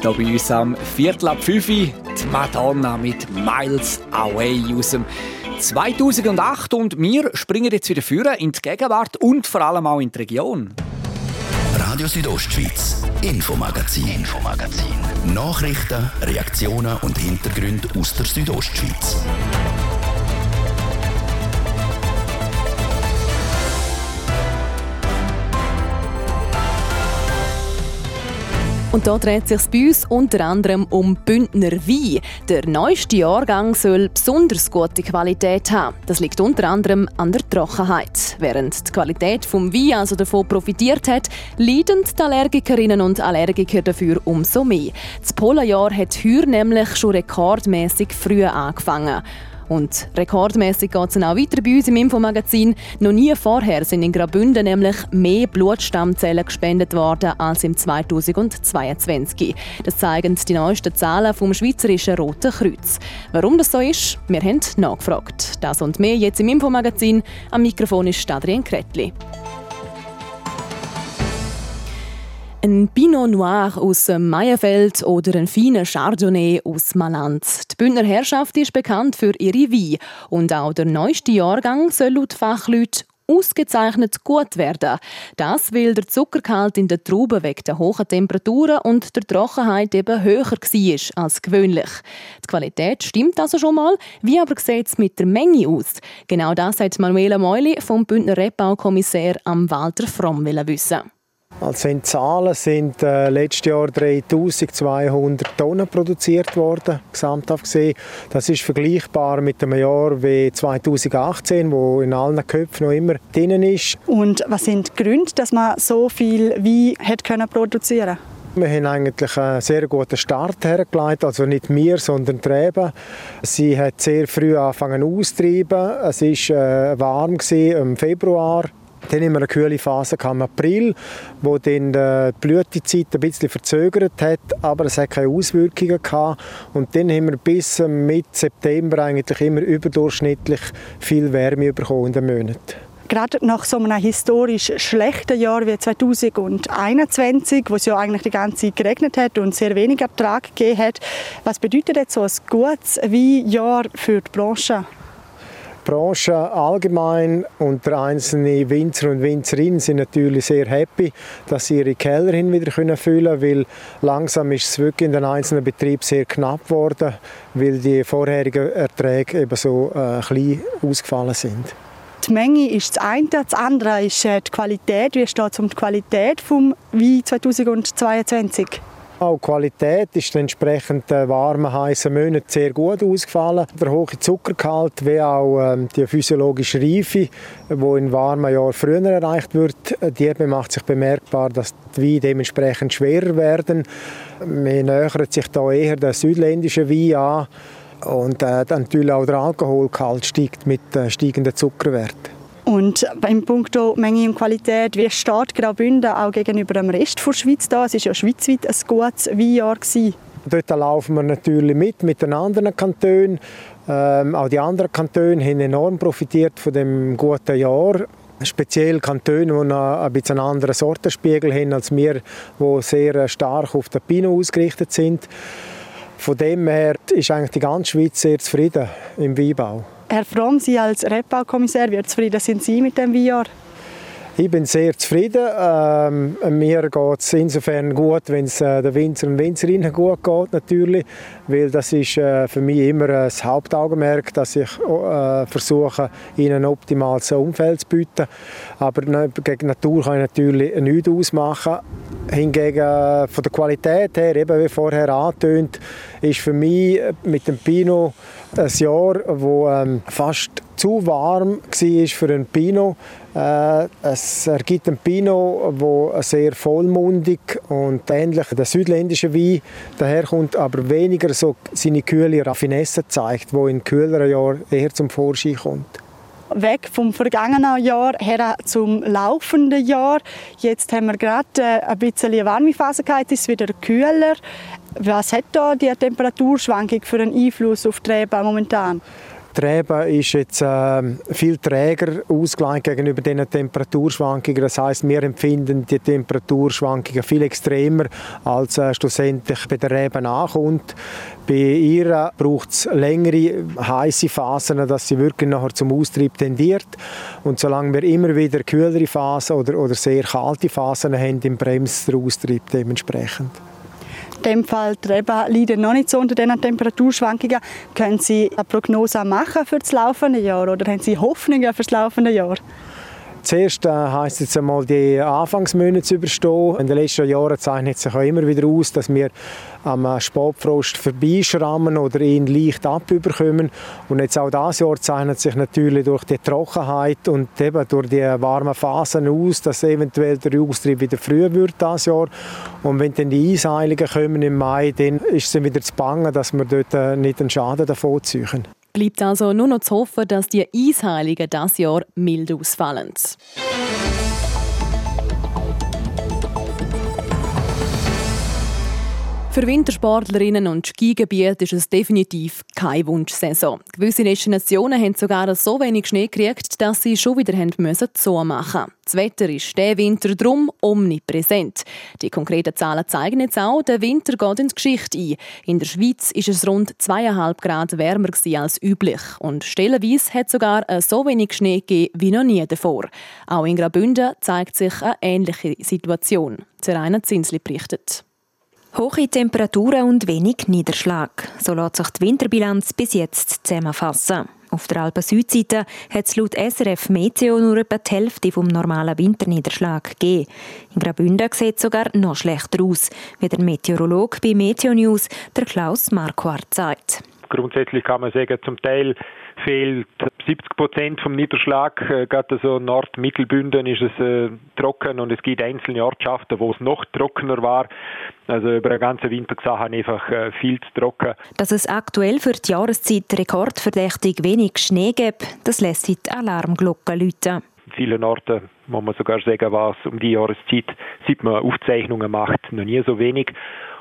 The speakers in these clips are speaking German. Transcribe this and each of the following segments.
Hier bei uns am Viertel ab 5 die Madonna mit Miles Away aus dem 2008 und wir springen jetzt wieder führen in die Gegenwart und vor allem auch in die Region. Radio Südostschweiz, Infomagazin, Infomagazin. Nachrichten, Reaktionen und Hintergründe aus der Südostschweiz. Und da dreht sich bei uns unter anderem um Bündner Wein. Der neueste Jahrgang soll besonders gute Qualität haben. Das liegt unter anderem an der Trockenheit. Während die Qualität vom Wein also davon profitiert hat, leiden die Allergikerinnen und Allergiker dafür umso mehr. Das Polarjahr hat heuer nämlich schon rekordmäßig früh angefangen. Und rekordmäßig geht es auch weiter bei uns im Infomagazin. Noch nie vorher sind in Graubünden nämlich mehr Blutstammzellen gespendet worden als im 2022. Das zeigen die neuesten Zahlen vom Schweizerischen Roten Kreuz. Warum das so ist, wir haben nachgefragt. Das und mehr jetzt im Infomagazin. Am Mikrofon ist Adrian Kretli. Ein Pinot Noir aus Meierfeld oder ein feiner Chardonnay aus Malanz. Die Bündner Herrschaft ist bekannt für ihre Wein. Und auch der neueste Jahrgang soll laut Fachleuten ausgezeichnet gut werden. Das, weil der Zuckergehalt in den Trauben wegen der hohen Temperaturen und der Trockenheit eben höher war als gewöhnlich. Die Qualität stimmt also schon mal. Wie aber sieht es mit der Menge aus? Genau das hat Manuela Meuli vom Bündner Rebbaukommissär am Walter Fromm wissen. Also in Zahlen sind äh, letztes Jahr 3200 Tonnen produziert worden, gesamthaft gesehen. Das ist vergleichbar mit einem Jahr wie 2018, wo in allen Köpfen noch immer drin ist. Und was sind die Gründe, dass man so viel wie hat können produzieren? Wir haben eigentlich einen sehr guten Start hergelegt, also nicht wir, sondern die Reben. Sie hat sehr früh angefangen auszutreiben. Es war äh, warm im Februar dann haben wir eine kühle Phase im April, wo dann die Blütezeit ein bisschen verzögert hat, aber es hat keine Auswirkungen gehabt. Und dann haben wir bis Mitte September eigentlich immer überdurchschnittlich viel Wärme bekommen in den Monaten. Gerade nach so einem historisch schlechten Jahr wie 2021, wo es ja eigentlich die ganze Zeit geregnet hat und sehr wenig Ertrag gegeben hat, was bedeutet jetzt so ein gutes Jahr für die Branche? Branche allgemein und einzelne Winzer und Winzerinnen sind natürlich sehr happy, dass sie ihre Keller hin wieder können füllen weil langsam ist es wirklich in den einzelnen Betrieben sehr knapp geworden, weil die vorherigen Erträge eben so äh, klein ausgefallen sind. Die Menge ist das eine, das andere ist äh, die Qualität. Wie steht es um die Qualität vom Wein 2022? Auch die Qualität ist entsprechend den warmen, heißen Monaten sehr gut ausgefallen. Der hohe Zuckergehalt wie auch ähm, die physiologische Reife, die in warmen Jahren früher erreicht wird, die macht sich bemerkbar, dass die Weine dementsprechend schwerer werden. Man nähert sich da eher der südländischen Wein an und äh, natürlich auch der Alkoholgehalt steigt mit äh, steigenden Zuckerwerten. Und beim Punkt Menge und Qualität, wie steht Graubünden auch gegenüber dem Rest der Schweiz da? Es war ja schweizweit ein gutes Weinjahr. Dort laufen wir natürlich mit, mit den anderen Kantonen. Ähm, auch die anderen Kantone haben enorm profitiert von dem guten Jahr. Speziell Kantone, die ein bisschen einen anderen Sortenspiegel haben als wir, die sehr stark auf den Pinot ausgerichtet sind. Von dem her ist eigentlich die ganze Schweiz sehr zufrieden im Weinbau. Herr Fromm, Sie als Rebbaukommissar, wie zufrieden sind Sie mit dem Jahr? Ich bin sehr zufrieden. Ähm, mir geht es insofern gut, wenn es äh, den Winzer und Winzerinnen gut geht, natürlich. Weil das ist äh, für mich immer das Hauptaugenmerk, dass ich äh, versuche, ihnen ein optimales Umfeld zu bieten. Aber ne, gegen Natur kann ich natürlich nichts ausmachen. Hingegen äh, von der Qualität her, eben wie vorher angetönt, ist für mich äh, mit dem Pinot ein Jahr, wo ähm, fast zu warm war für einen Pinot. Äh, es ergibt einen Pinot, der sehr vollmundig und ähnlich der südländische Wein daherkommt, aber weniger so seine kühle Raffinesse zeigt, wo in kühleren Jahren eher zum Vorschein kommt weg vom vergangenen Jahr her zum laufenden Jahr. Jetzt haben wir gerade äh, ein bisschen eine warme Phase gehabt, ist wieder kühler. Was hat da die Temperaturschwankung für einen Einfluss auf die Reben momentan? Die Rebe ist jetzt äh, viel träger ausgelegt gegenüber den Temperaturschwankungen. Das heißt, wir empfinden die Temperaturschwankungen viel extremer, als äh, schlussendlich bei der Rebe ankommt. Bei ihr braucht es längere heiße Phasen, dass sie wirklich nachher zum Austrieb tendiert. Und solange wir immer wieder kühlere Phasen oder, oder sehr kalte Phasen haben, im bremst der Austrieb dementsprechend. In dem Fall die Reben leiden noch nicht so unter diesen Temperaturschwankungen. Können Sie eine Prognose machen für das laufende Jahr oder haben Sie Hoffnungen für das laufende Jahr? Zuerst äh, heisst es einmal, die Anfangsmonate zu überstehen. In den letzten Jahren zeichnet sich auch immer wieder aus, dass wir am äh, Spätfrost vorbeischrammen oder ihn leicht abüberkommen. Und jetzt auch dieses Jahr zeichnet sich natürlich durch die Trockenheit und eben durch die warmen Phasen aus, dass eventuell der Austrieb wieder früher wird dieses Jahr. Und wenn dann die Eisheilungen kommen im Mai, dann ist es wieder zu bangen, dass wir dort äh, nicht einen Schaden davon ziehen. Bleibt also nur noch zu hoffen, dass die Eisheiligen das Jahr mild ausfallen. Für Wintersportlerinnen und Skigebiete ist es definitiv keine Wunschsaison. Gewisse Destinationen haben sogar so wenig Schnee gekriegt, dass sie schon wieder müssen machen. Das Wetter ist der Winter drum omnipräsent. Die konkreten Zahlen zeigen jetzt auch, der Winter geht in die Geschichte ein. In der Schweiz ist es rund 2,5 Grad wärmer als üblich und stellenweise hat sogar so wenig Schnee gegeben wie noch nie davor. Auch in Graubünden zeigt sich eine ähnliche Situation. Zeraina Zinsli berichtet. Hohe Temperaturen und wenig Niederschlag. So lässt sich die Winterbilanz bis jetzt zusammenfassen. Auf der Alpen-Südseite hat es laut SRF Meteo nur etwa die Hälfte vom normalen Winterniederschlag gegeben. In Graubünden sieht es sogar noch schlechter aus, wie der Meteorologe bei Meteo News, der Klaus Marquardt, sagt. Grundsätzlich kann man sagen, zum Teil fehlt 70 Prozent vom Niederschlag. Äh, gerade so Nord-Mittelbünden ist es äh, trocken und es gibt einzelne Ortschaften, wo es noch trockener war. Also über den ganzen Winter gesehen einfach äh, viel zu trocken. Dass es aktuell für die Jahreszeit rekordverdächtig wenig Schnee gibt, das lässt die Alarmglocke läuten. In vielen Orten muss man sogar sagen, war es um die Jahreszeit, seit man Aufzeichnungen macht, noch nie so wenig.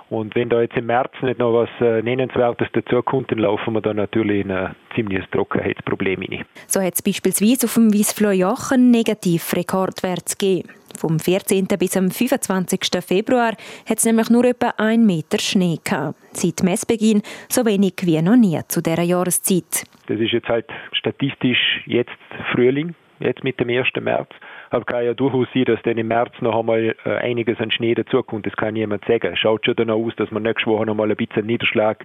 Und wenn da jetzt im März nicht noch was äh, Nennenswertes dazukommt, dann laufen wir da natürlich in ein ziemliches Trockenheitsproblem hinein. So hat es beispielsweise auf dem Wiesfloh-Jochen Negativ-Rekordwert gegeben. Vom 14. bis am 25. Februar hat es nämlich nur etwa ein Meter Schnee gehabt. Seit Messbeginn so wenig wie noch nie zu dieser Jahreszeit. Das ist jetzt halt statistisch jetzt Frühling, jetzt mit dem 1. März. Aber kann ja durchaus sein, dass dann im März noch einmal äh, einiges an Schnee dazukommt. Das kann niemand sagen. Schaut schon danach aus, dass wir nächste Woche noch mal ein bisschen Niederschlag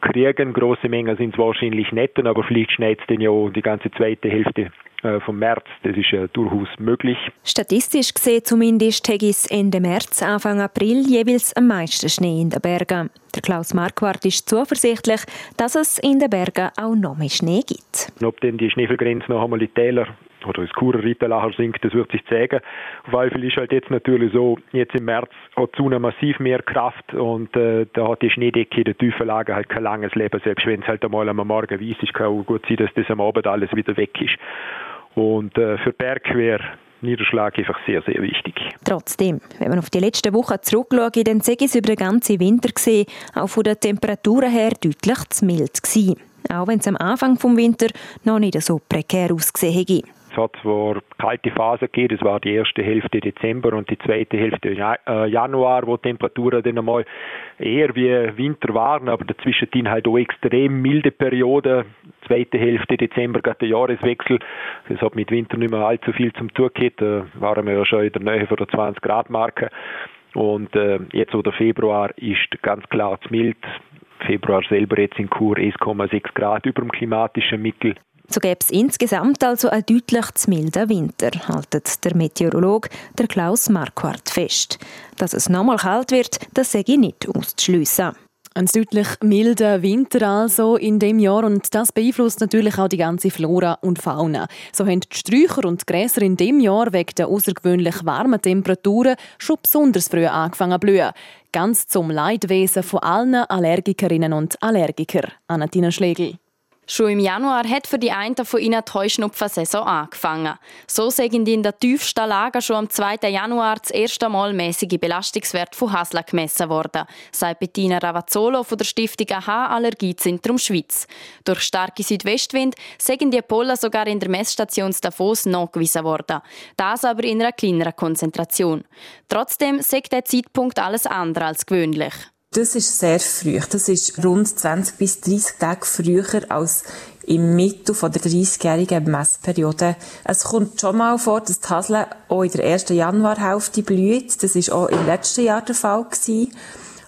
kriegen. Große Mengen sind es wahrscheinlich nicht, aber vielleicht schneit es dann ja die ganze zweite Hälfte äh, vom März. Das ist ja durchaus möglich. Statistisch gesehen zumindest hat es Ende März, Anfang April jeweils am meisten Schnee in den Bergen. Der Klaus Marquardt ist zuversichtlich, dass es in den Bergen auch noch mehr Schnee gibt. Ob denn die Schneefelgrenze noch einmal in die Täler oder das Churer Rittelacher sinkt, das wird sich zeigen. Jeden Fall ist halt jetzt natürlich so, jetzt im März hat Sonne massiv mehr Kraft und äh, da hat die Schneedecke in der tiefen Lage halt kein langes Leben. Selbst wenn es halt einmal am Morgen weiß ist, kann auch gut sein, dass das am Abend alles wieder weg ist. Und äh, für Berg wäre Niederschlag einfach sehr, sehr wichtig. Trotzdem, wenn man auf die letzten Wochen zurückschaut, dann sehe ich es über den ganzen Winter gesehen, auch von den Temperaturen her deutlich zu mild gewesen. Auch wenn es am Anfang des Winters noch nicht so prekär ausgesehen hätte. Hat zwar kalte Phasen gegeben, das war die erste Hälfte Dezember und die zweite Hälfte äh, Januar, wo Temperaturen dann einmal eher wie Winter waren, aber dazwischen halt auch extrem milde Perioden. Zweite Hälfte Dezember, gerade der Jahreswechsel, das hat mit Winter nicht mehr allzu viel zum tun gehabt, da waren wir ja schon in der Nähe von der 20 Grad Marke. Und äh, jetzt, wo der Februar ist, ganz klar zu mild. Februar selber jetzt in Chur 1,6 Grad über dem klimatischen Mittel. So gäbe es insgesamt also einen deutlich zu milden Winter, haltet der Meteorologe der Klaus Marquardt fest. Dass es nochmal kalt wird, das sage ich nicht auszuschliessen. Ein deutlich milder Winter also in dem Jahr und das beeinflusst natürlich auch die ganze Flora und Fauna. So haben die Sträucher und die Gräser in dem Jahr wegen der außergewöhnlich warmen Temperaturen schon besonders früh angefangen zu blühen. Ganz zum Leidwesen von allen Allergikerinnen und Allergiker. Anatina Schlegel. Schon im Januar hat für die einen von ihnen die Heuschnupfensaison angefangen. So die in der tiefsten Lage schon am 2. Januar das erste Mal mäßige Belastungswert von Hasla gemessen worden, sagt Bettina Ravazzolo von der Stiftung AHA Allergiezentrum Schweiz. Durch starke Südwestwind sagen die Pollen sogar in der Messstation Davos nachgewiesen worden. Das aber in einer kleineren Konzentration. Trotzdem sagt der Zeitpunkt alles andere als gewöhnlich. Das ist sehr früh. Das ist rund 20 bis 30 Tage früher als im Mittel der 30-jährigen Messperiode. Es kommt schon mal vor, dass die Hasle auch in der ersten Januarhälfte blüht. Das ist auch im letzten Jahr der Fall gewesen.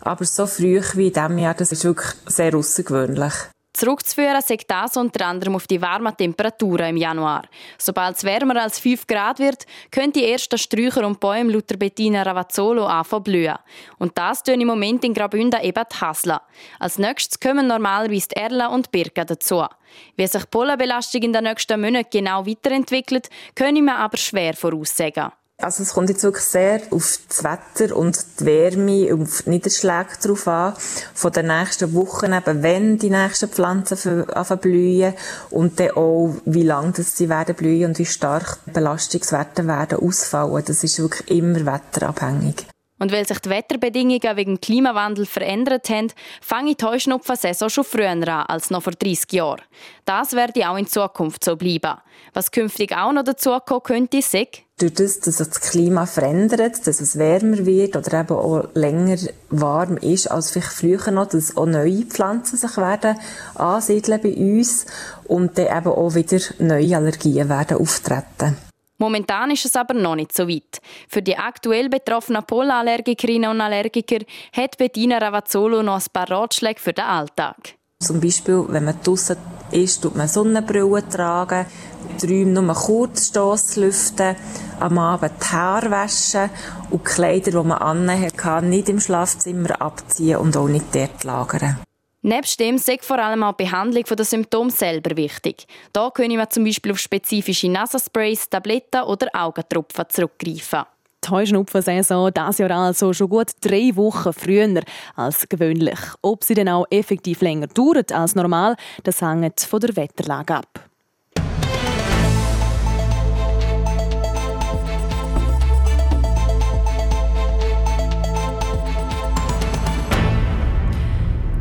Aber so früh wie in diesem Jahr, das ist wirklich sehr außergewöhnlich. Zurückzuführen sagt das unter anderem auf die warmen Temperaturen im Januar. Sobald es wärmer als 5 Grad wird, können die ersten Sträucher und Bäume laut Bettina Ravazzolo anfangen blühen. Und das tun im Moment in Graubünden eben die Hasla. Als nächstes kommen normalerweise die Erlen und Birken dazu. Wie sich die Pollenbelastung in den nächsten Monaten genau weiterentwickelt, können wir aber schwer voraussagen. Also es kommt jetzt wirklich sehr auf das Wetter und die Wärme, auf die Niederschläge drauf an. Von den nächsten Wochen eben, wenn die nächsten Pflanzen anfangen blühen und dann auch, wie lange sie werden blühen und wie stark die Belastungswerte werden ausfallen. Das ist wirklich immer wetterabhängig. Und weil sich die Wetterbedingungen wegen Klimawandel verändert haben, fange die Heuschnupfensaison schon früher an als noch vor 30 Jahren. Das werde auch in Zukunft so bleiben. Was künftig auch noch dazukommen könnte, ist, durch das, dass sich das Klima verändert, dass es wärmer wird oder eben auch länger warm ist als vielleicht früher noch, dass auch neue Pflanzen sich werden ansiedeln bei uns und dann eben auch wieder neue Allergien werden auftreten. Momentan ist es aber noch nicht so weit. Für die aktuell betroffenen Pollenallergikerinnen und Allergiker hat Bettina Ravazzolo noch ein paar Ratschläge für den Alltag. Zum Beispiel, wenn man draußen ist, tut man Sonnenbrille tragen, die Räume nur kurz lüften, am Abend die Haare waschen und die Kleider, die man annehmen kann, nicht im Schlafzimmer abziehen und auch nicht dort lagern. Nebst dem ist vor allem auch die Behandlung der Symptome selber wichtig. Da können wir zum Beispiel auf spezifische Nasensprays, Tabletten oder Augentropfen zurückgreifen. Die Heuschnupfensaison dieses Jahr also schon gut drei Wochen früher als gewöhnlich. Ob sie dann auch effektiv länger dauert als normal, das hängt von der Wetterlage ab.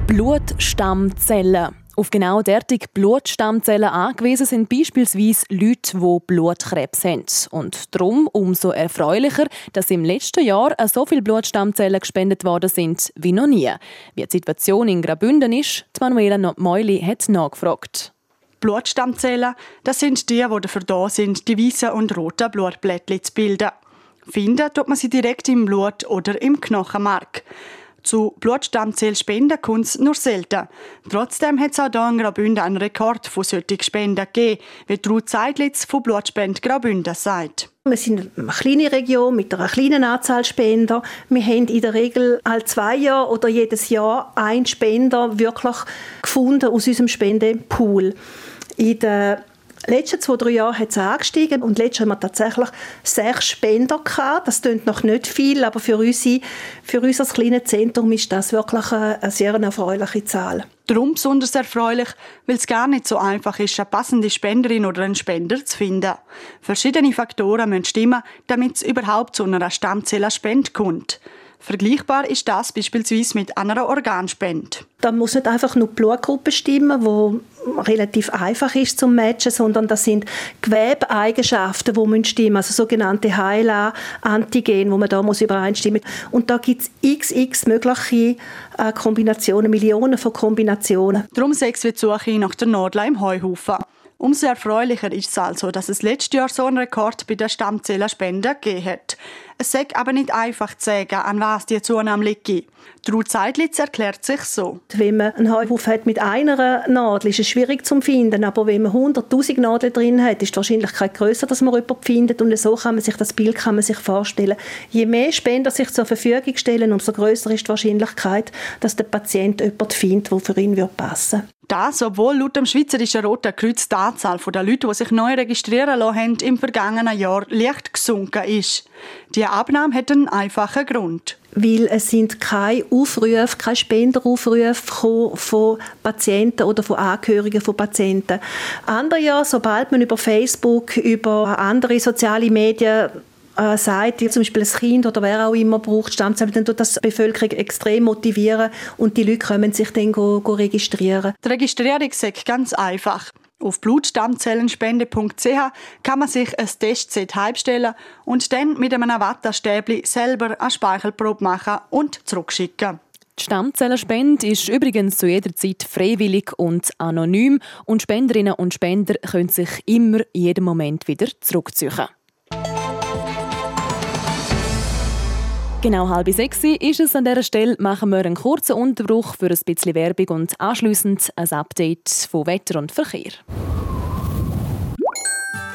Blutstammzellen. Auf genau derartige Blutstammzellen angewiesen sind beispielsweise Leute, die Blutkrebs haben. Und darum umso erfreulicher, dass im letzten Jahr so viele Blutstammzellen gespendet worden sind wie noch nie. Wie die Situation in Graubünden ist, die Manuela Meuli hat nachgefragt. Blutstammzellen, das sind die, die dafür da sind, die weißen und roten Blutblättchen zu bilden. Finden tut man sie direkt im Blut oder im Knochenmark. Zu Blutstammzellspenden kommt es nur selten. Trotzdem hat es auch hier in Graubünden einen Rekord von solchen Spenden gegeben, wie Ruth Seidlitz von Blutspende Graubünden sagt. Wir sind eine kleine Region mit einer kleinen Anzahl Spender. Wir haben in der Regel alle zwei Jahre oder jedes Jahr einen Spender wirklich gefunden aus unserem Spendepool. In der letzten zwei, drei Jahren hat es angestiegen und letztes haben wir tatsächlich sechs Spender gehabt. Das klingt noch nicht viel, aber für, unsere, für unser kleines Zentrum ist das wirklich eine, eine sehr erfreuliche Zahl. Darum besonders erfreulich, weil es gar nicht so einfach ist, eine passende Spenderin oder einen Spender zu finden. Verschiedene Faktoren müssen stimmen, damit es überhaupt zu einer Stammzellenspende kommt. Vergleichbar ist das beispielsweise mit einer Organspende. Da muss nicht einfach nur die Blutgruppe stimmen, wo relativ einfach ist zum Matchen, sondern das sind Gewebeeigenschaften, die müssen stimmen, also sogenannte HLA-Antigen, wo man da muss übereinstimmen. Und da gibt es xx mögliche äh, Kombinationen, Millionen von Kombinationen. Darum sechs wir die Suche nach der Nadel im Heuhaufen. Umso erfreulicher ist es also, dass es letztes Jahr so einen Rekord bei der Stammzellenspende gegeben hat. Es sagt aber nicht einfach zu sagen, an was die Zunahme liegt. Ruth Seidlitz erklärt sich so. Wenn man einen Heuhaufen hat mit einer Nadel, ist es schwierig zu finden. Aber wenn man 100'000 Nadeln drin hat, ist die Wahrscheinlichkeit größer, dass man jemanden findet. Und so kann man sich das Bild kann man sich vorstellen. Je mehr Spender sich zur Verfügung stellen, umso größer ist die Wahrscheinlichkeit, dass der Patient jemanden findet, der für ihn passen würde. Das, obwohl laut dem Schweizerischen Roten Kreuz die Anzahl der Leute, die sich neu registrieren lassen haben, im vergangenen Jahr leicht gesunken ist. Die Abnahme hat einen einfachen Grund. Weil es sind keine Aufrufe, keine Spenderaufrufe von Patienten oder von Angehörigen von Patienten. Andere Jahr, sobald man über Facebook, über andere soziale Medien äh, sagt, zum Beispiel ein Kind oder wer auch immer braucht Stammzellen, dann tut das die Bevölkerung extrem motivieren und die Leute können sich dann go, go registrieren. Die Registrierung ist ganz einfach. Auf blutstammzellenspende.ch kann man sich ein Testset heimstellen und dann mit einem Wattestäbli selber eine Speichelprobe machen und zurückschicken. Die Stammzellenspende ist übrigens zu jeder Zeit freiwillig und anonym und Spenderinnen und Spender können sich immer in jedem Moment wieder zurückziehen. Genau halb sechs ist es an dieser Stelle. Machen wir einen kurzen Unterbruch für ein bisschen Werbung und anschließend ein Update von Wetter und Verkehr.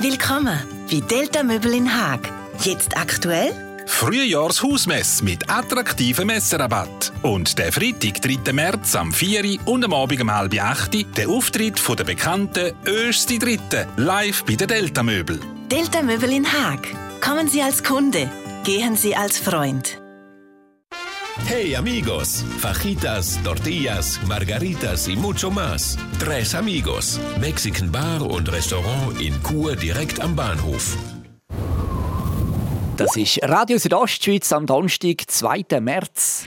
Willkommen bei Delta Möbel in Haag. Jetzt aktuell? Frühjahrshausmess mit attraktivem Messerabatt. Und der Freitag, 3. März, am 4. und am Abend um halb 8. der Auftritt von der bekannten Östi Dritte live bei der Delta Möbel. Delta Möbel in Haag. Kommen Sie als Kunde. Gehen Sie als Freund. Hey amigos, fajitas, tortillas, margaritas y mucho más. Tres amigos, Mexican Bar und Restaurant in Chur direkt am Bahnhof. Das ist Radio Südostschweiz am Donnerstag, 2. März.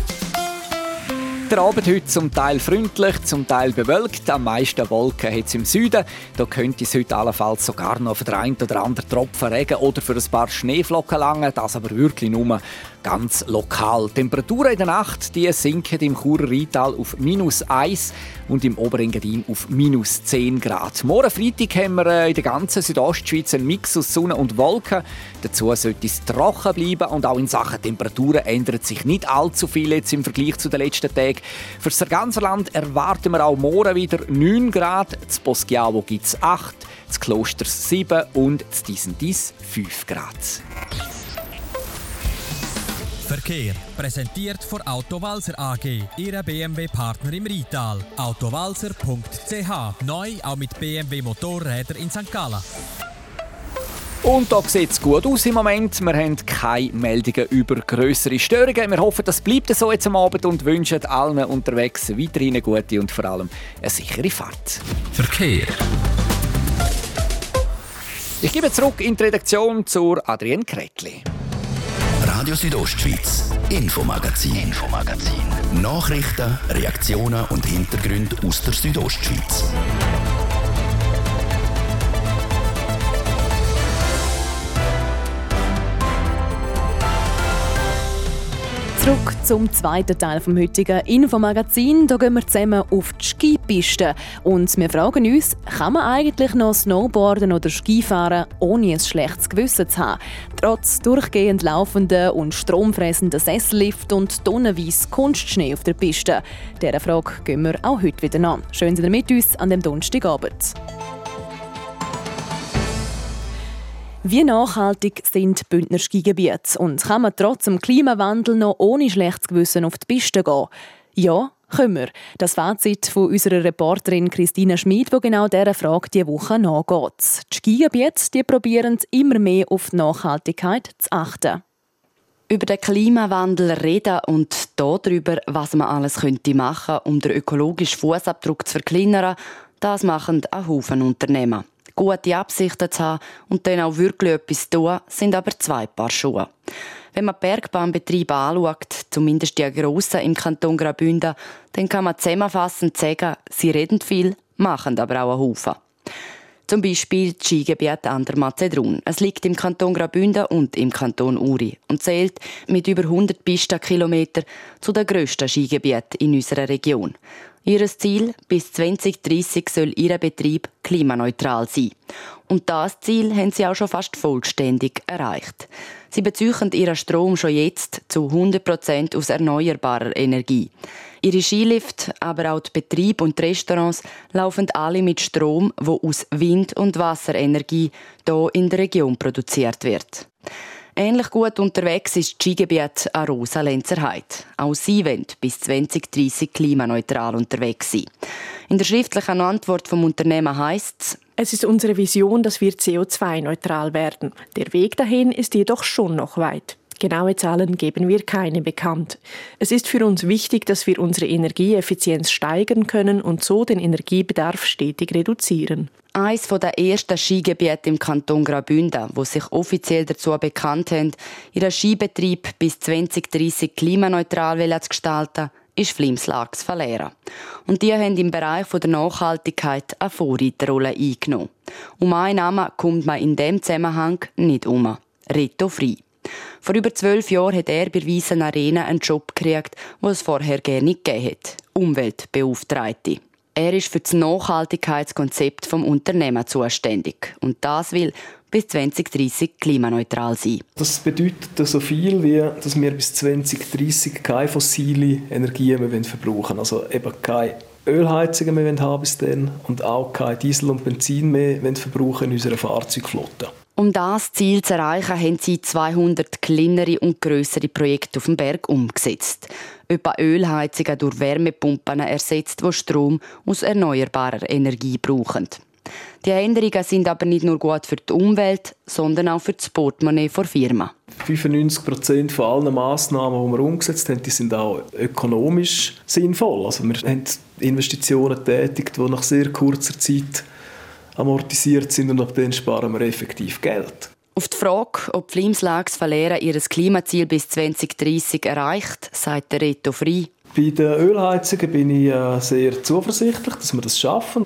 Der Abend heute zum Teil freundlich, zum Teil bewölkt. Am meisten Wolken hat es im Süden. Da könnte es heute allenfalls sogar noch für den einen oder anderen Tropfen Regen oder für ein paar Schneeflocken langen. Das aber wirklich nur ganz lokal. Die Temperaturen in der Nacht die sinken im Churer Rheintal auf minus 1 und im Oberengadin auf minus 10 Grad. Morgen Freitag haben wir äh, in der ganzen Südostschweiz einen Mix aus Sonne und Wolken. Dazu sollte es trocken bleiben und auch in Sachen Temperaturen ändert sich nicht allzu viel jetzt im Vergleich zu den letzten Tagen. Für das ganze Land erwarten wir auch morgen wieder 9 Grad. Das Boschiavo gibt es 8, das Kloster 7 und das Disentis 5 Grad. Verkehr präsentiert von Autowalzer AG, Ihrer BMW-Partner im Rital. Autowalzer.ch neu auch mit BMW Motorräder in St. Gallen. Und da sieht es gut aus im Moment. Wir haben keine Meldungen über größere Störungen. Wir hoffen, das bleibt so jetzt am Abend und wünschen allen unterwegs weiterhin eine gute und vor allem eine sichere Fahrt. Verkehr. Ich gebe zurück in die Redaktion zur Adrienne Kretli. Radio Südostschweiz, Infomagazin, Infomagazin. Nachrichten, Reaktionen und Hintergründe aus der Südostschweiz. Zurück zum zweiten Teil vom heutigen Infomagazin. Da gehen wir zusammen auf die Skipiste. Und wir fragen uns, kann man eigentlich noch Snowboarden oder Skifahren, ohne ein schlechtes Gewissen zu haben? Trotz durchgehend laufenden und stromfressenden Sessellift und tonnenweise Kunstschnee auf der Piste. Dieser Frage gehen wir auch heute wieder an. Schön, dass ihr mit uns an dem Donnerstagabend. Wie nachhaltig sind Bündner Skigebiete und kann man trotz dem Klimawandel noch ohne schlechtes Gewissen auf die Piste gehen? Ja, können wir. Das Fazit von unserer Reporterin Christina Schmid, die genau dieser Frage diese Woche nachgeht. Die Skigebiete die probieren immer mehr auf die Nachhaltigkeit zu achten. Über den Klimawandel reden und darüber, was man alles könnte machen um den ökologischen Fußabdruck zu verkleinern, das machen ein Haufen Unternehmen. Gute Absichten zu haben und dann auch wirklich etwas zu tun, sind aber zwei Paar Schuhe. Wenn man Bergbahnbetriebe anschaut, zumindest die grossen im Kanton Graubünden, dann kann man zusammenfassend sagen, sie reden viel, machen aber auch einen Haufen. Zum Beispiel das Skigebiet an der Mazedrun. Es liegt im Kanton Graubünden und im Kanton Uri und zählt mit über 100 Pistenkilometern zu den grössten Skigebieten in unserer Region. Ihr Ziel bis 2030 soll Ihr Betrieb klimaneutral sein. Und das Ziel haben Sie auch schon fast vollständig erreicht. Sie beziehen Ihren Strom schon jetzt zu 100% aus erneuerbarer Energie. Ihre Skilift, aber auch die Betriebe und die Restaurants laufen alle mit Strom, wo aus Wind- und Wasserenergie hier in der Region produziert wird. Ähnlich gut unterwegs ist das Skigebiet Arosa Lenzerheide. Auch sie wollen bis 2030 klimaneutral unterwegs sein. In der schriftlichen Antwort vom Unternehmen heißt es, es ist unsere Vision, dass wir CO2-neutral werden. Der Weg dahin ist jedoch schon noch weit. Genaue Zahlen geben wir keine bekannt. Es ist für uns wichtig, dass wir unsere Energieeffizienz steigern können und so den Energiebedarf stetig reduzieren. Eines der ersten Skigebiete im Kanton Graubünden, wo sich offiziell dazu bekannt haben, ihren Skibetrieb bis 2030 klimaneutral zu gestalten, ist Flimslags Valera. Und die haben im Bereich der Nachhaltigkeit eine Vorreiterrolle eingenommen. Um einen Namen kommt man in dem Zusammenhang nicht um. Reto Frei. Vor über zwölf Jahren hat er bei Wiesen Arena einen Job gekriegt, den es vorher gerne nicht gegeben hat. Umweltbeauftragte. Er ist für das Nachhaltigkeitskonzept vom Unternehmen zuständig. Und das will bis 2030 klimaneutral sein. Das bedeutet so viel wie, dass wir bis 2030 keine fossile Energie mehr verbrauchen Also eben keine Ölheizungen mehr haben bis dann und auch kein Diesel und Benzin mehr verbrauchen in unserer Fahrzeugflotte. Um das Ziel zu erreichen, haben sie 200 kleinere und größere Projekte auf dem Berg umgesetzt. Etwa Ölheizungen durch Wärmepumpen ersetzt, die Strom aus erneuerbarer Energie brauchen. Die Änderungen sind aber nicht nur gut für die Umwelt, sondern auch für das Portemonnaie der Firma. 95 Prozent von allen Massnahmen, die wir umgesetzt haben, die sind auch ökonomisch sinnvoll. Also wir haben Investitionen tätigt, die nach sehr kurzer Zeit amortisiert sind und ab dann sparen wir effektiv Geld. Auf die Frage, ob Flimslags Verlehren ihr Klimaziel bis 2030 erreicht, sagt der Reto Frei. Bei den Ölheizungen bin ich äh, sehr zuversichtlich, dass wir das schaffen.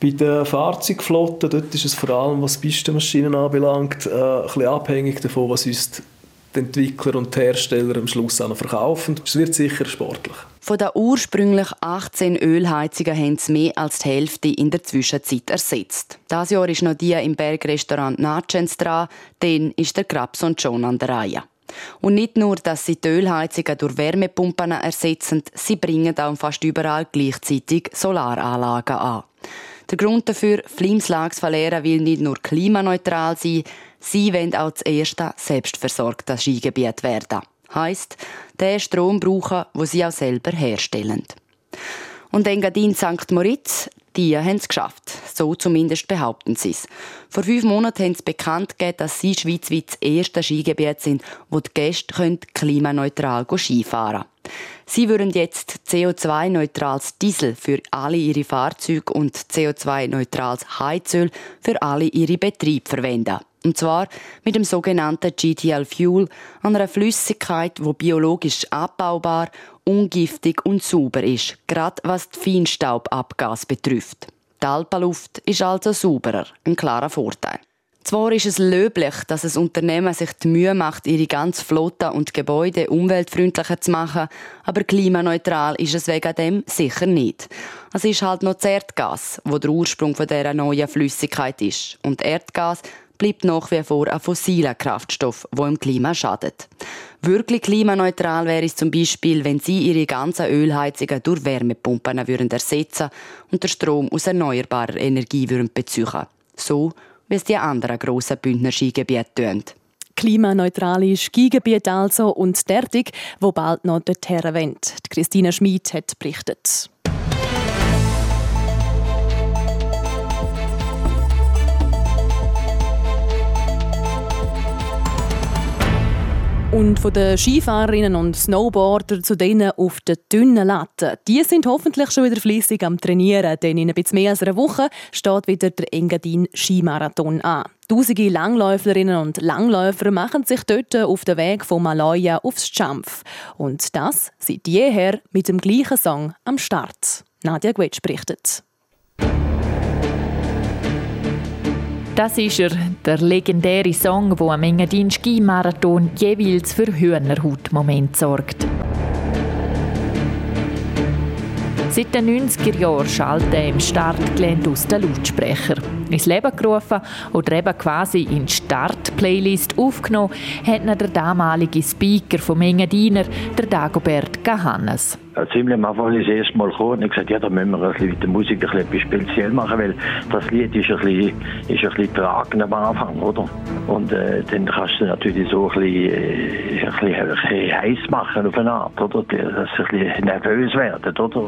Bei der Fahrzeugflotte dort ist es vor allem, was Pistenmaschinen anbelangt, äh, ein bisschen abhängig davon, was uns die Entwickler und die Hersteller am Schluss auch noch verkaufen. Es wird sicher sportlich. Von den ursprünglich 18 Ölheizungen haben sie mehr als die Hälfte in der Zwischenzeit ersetzt. Das Jahr ist noch die im Bergrestaurant Natschens dran, dann ist der Krabs und John an der Reihe. Und nicht nur, dass sie die Ölheizungen durch Wärmepumpen ersetzen, sie bringen auch fast überall gleichzeitig Solaranlagen an. Der Grund dafür, Flimslags Valera will nicht nur klimaneutral sein, sie wollen auch das erste selbstversorgte Skigebiet werden. Heißt, den Strom brauchen, wo sie auch selber herstellen. Und Engadin St. Moritz, die haben es geschafft. So zumindest behaupten sie es. Vor fünf Monaten haben sie bekannt gegeben, dass sie schweizweit das erste Skigebiet sind, wo die Gäste klimaneutral Skifahren können. Sie würden jetzt CO2-neutrales Diesel für alle ihre Fahrzeuge und CO2-neutrales Heizöl für alle ihre Betriebe verwenden. Und zwar mit dem sogenannten GTL Fuel, einer Flüssigkeit, wo biologisch abbaubar, ungiftig und sauber ist, gerade was die Feinstaubabgas betrifft. Die Alpenluft ist also sauberer, ein klarer Vorteil. Zwar ist es löblich, dass ein Unternehmen sich die Mühe macht, ihre ganze Flotte und Gebäude umweltfreundlicher zu machen, aber klimaneutral ist es wegen dem sicher nicht. Es ist halt noch das Erdgas, wo der Ursprung dieser neuen Flüssigkeit ist. Und Erdgas bleibt nach wie vor ein fossiler Kraftstoff, wo im Klima schadet. Wirklich klimaneutral wäre es zum Beispiel, wenn Sie Ihre ganzen Ölheizungen durch Wärmepumpen würden ersetzen und den Strom aus erneuerbarer Energie würden beziehen. So wie es die anderen grossen Bündner Skigebiete tun. Klimaneutrale Skigebiete also und derartig, wo bald noch dorthin wollen. Christina Schmid hat berichtet. Und von den Skifahrerinnen und Snowboarder zu denen auf der dünnen Latte. Die sind hoffentlich schon wieder fließig am Trainieren, denn in ein bisschen mehr als einer Woche steht wieder der Engadin Skimarathon an. Tausende Langläuferinnen und Langläufer machen sich dort auf den Weg von Maloja aufs Schampf. Und das seit jeher mit dem gleichen Song am Start. Nadja Gwetsch berichtet. Das ist er, der legendäre Song, der am Engadin Ski-Marathon jeweils für Hühnerhaut-Moment sorgt. Seit den 90er Jahren schaltet er im Startgelände aus den Lautsprecher. Ins Leben gerufen oder eben quasi in die Start-Playlist aufgenommen, hat der damalige Speaker vom Engadiner, der Dagobert Gahannes. ziemlich am Anfang ist das erste Mal gekommen und gesagt, ja, da müssen wir ein mit der Musik ein bisschen speziell machen, weil das Lied ist ein bisschen, ist ein bisschen tragend am Anfang, oder? Und äh, dann kannst du natürlich so ein bisschen, äh, ein bisschen heiß machen auf eine Art, oder? Dass sie ein bisschen nervös werden, oder?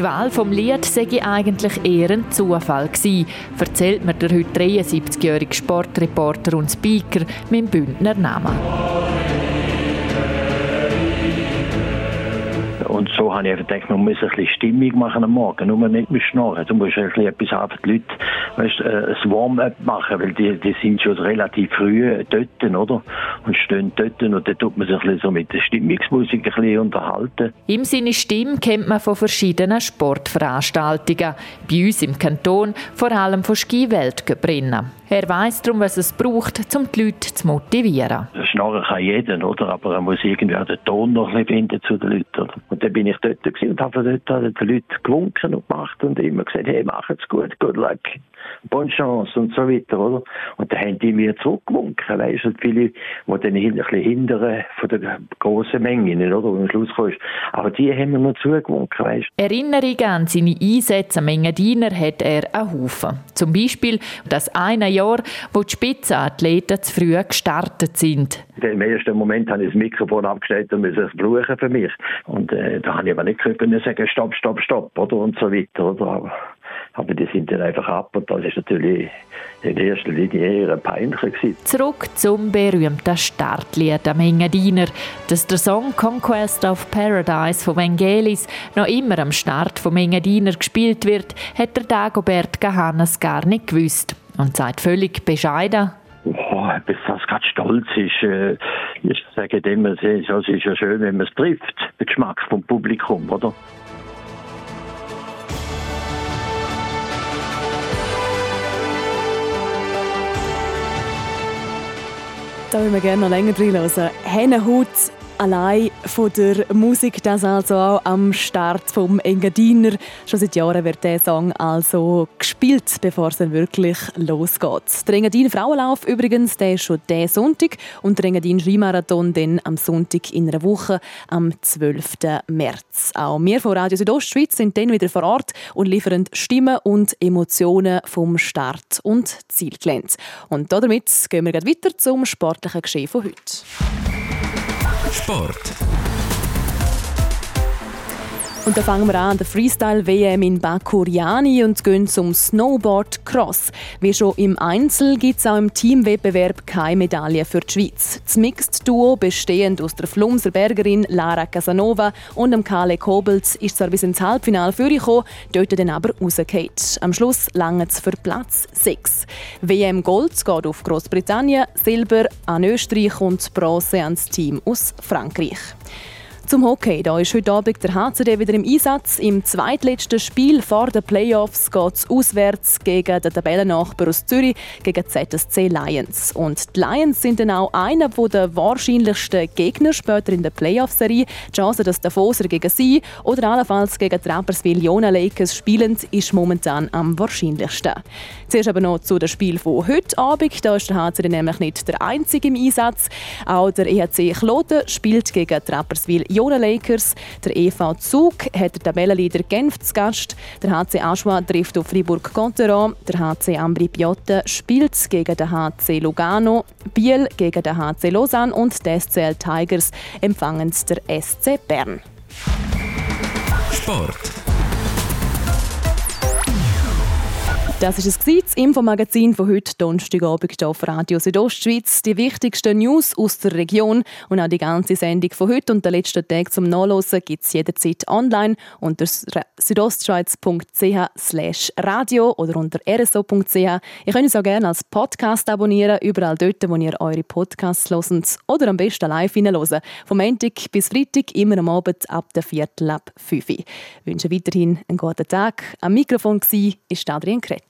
Die Wahl vom Lied sei eigentlich eher ein Zufall gewesen, erzählt mir der heute 73-jährige Sportreporter und Speaker mit dem Bündner Namen. Und so habe ich gedacht, man muss ein bisschen Stimmung machen am Morgen, nur nicht mit Schnorren. Du musst ein bisschen etwas haben für die Leute, weißt, äh, ein Warm-up machen, weil die, die sind schon relativ früh dort, oder? Und stehen dort und dann tut man sich ein bisschen so mit der Stimmungsmusik ein bisschen unterhalten. Im seine Stimme kennt man von verschiedenen Sportveranstaltungen. Bei uns im Kanton vor allem von Skiweltcuprennen. Er weiss darum, was es braucht, um die Leute zu motivieren. Schnarren kann jeder, oder? Aber er muss irgendwie auch den Ton noch ein finden zu den Leuten. Und dann bin ich dort und habe dort den Leuten gewunken und gemacht und immer gesagt, hey, macht's gut, good luck, bonne chance und so weiter, oder? Und dann haben die mir zurückgewunken, weißt du, viele, die dann ein bisschen hindern von der grossen Menge, oder? Und am Schluss kommst. Aber die haben mir noch zugewunken, weißt du. Erinnerungen an seine Einsätze am Engadiner hat er einen Haufen. Zum Beispiel das eine Jahr, wo die Spitzenathleten zu früh gestartet sind. Im ersten Moment habe ich das Mikrofon abgestellt und musste es brauchen für mich. Und äh, da habe ich aber nicht können sagen, stopp, stopp, stopp, oder? Und so weiter, oder? Aber, die sind dann einfach ab und das ist natürlich in erster Linie eher peinlich gewesen. Zurück zum berühmten Startlied am Engadiner. Dass der Song Conquest of Paradise von Vangelis noch immer am Start vom Engadiner gespielt wird, hat der Dagobert Gahannes gar nicht gewusst und sagt völlig bescheiden, Oh, bis das gerade stolz ist. Äh, ich sage immer, es ist ja schön, wenn man es trifft, den Geschmack vom Publikum, oder? Da würden wir gerne noch länger reinhören. Hennenhut allein von der Musik, das also auch am Start vom Engadiner. Schon seit Jahren wird der Song also gespielt, bevor es dann wirklich losgeht. Der Engadiner Frauenlauf übrigens, der ist schon der Sonntag und der Engadin Skimarathon dann am Sonntag in einer Woche, am 12. März. Auch wir von Radio Südostschweiz sind dann wieder vor Ort und liefern Stimmen und Emotionen vom Start und Zielgelände. Und damit gehen wir weiter zum sportlichen Geschehen von heute. Sport. Und da fangen wir an, der Freestyle-WM in Bakuriani und gehen zum Snowboard-Cross. Wie schon im Einzel gibt es auch im Teamwettbewerb keine Medaille für die Schweiz. Das Mixed-Duo, bestehend aus der Flumser Bergerin Lara Casanova und dem Kale Kobels, ist zwar bis ins Halbfinale vorgekommen, dort dann aber rausgefallen. Am Schluss lange es für Platz 6. WM Gold geht auf Großbritannien, Silber an Österreich und Bronze ans Team aus Frankreich. Zum Hockey. Da ist heute Abend der HCD wieder im Einsatz. Im zweitletzten Spiel vor den Playoffs geht es auswärts gegen den Tabellennachbar aus Zürich, gegen ZSC Lions. Und die Lions sind dann auch einer der wahrscheinlichsten Gegner später in der Playoff-Serie. Die Chance, dass der Foser gegen sie oder allenfalls gegen die Rapperswil Jona Lakers spielen, ist momentan am wahrscheinlichsten. Zuerst aber noch zu dem Spiel von heute Abend. Da ist der HCD nämlich nicht der einzige im Einsatz. Auch der EHC Kloten spielt gegen die Rapperswil Jona Lakers. Der EV Zug hat den Tabellenleader Genf zu Gast. Der HC Aschua trifft auf Fribourg-Gotteron. Der HC Ambri Piotta spielt gegen den HC Lugano. Biel gegen den HC Lausanne und die SCL Tigers empfangen der SC Bern. Sport. Das ist es das Infomagazin von heute Donnerstagabend auf Radio Südostschweiz. Die wichtigsten News aus der Region und auch die ganze Sendung von heute und den letzten Tag zum Nachlesen gibt es jederzeit online unter südostschweiz.ch radio oder unter rso.ch. Ihr könnt uns auch gerne als Podcast abonnieren, überall dort, wo ihr eure Podcasts hört oder am besten live hineinhören. Vom Montag bis Freitag, immer am Abend ab der Viertel ab 5 Uhr. Ich wünsche weiterhin einen guten Tag. Am Mikrofon war Adrian Kretz.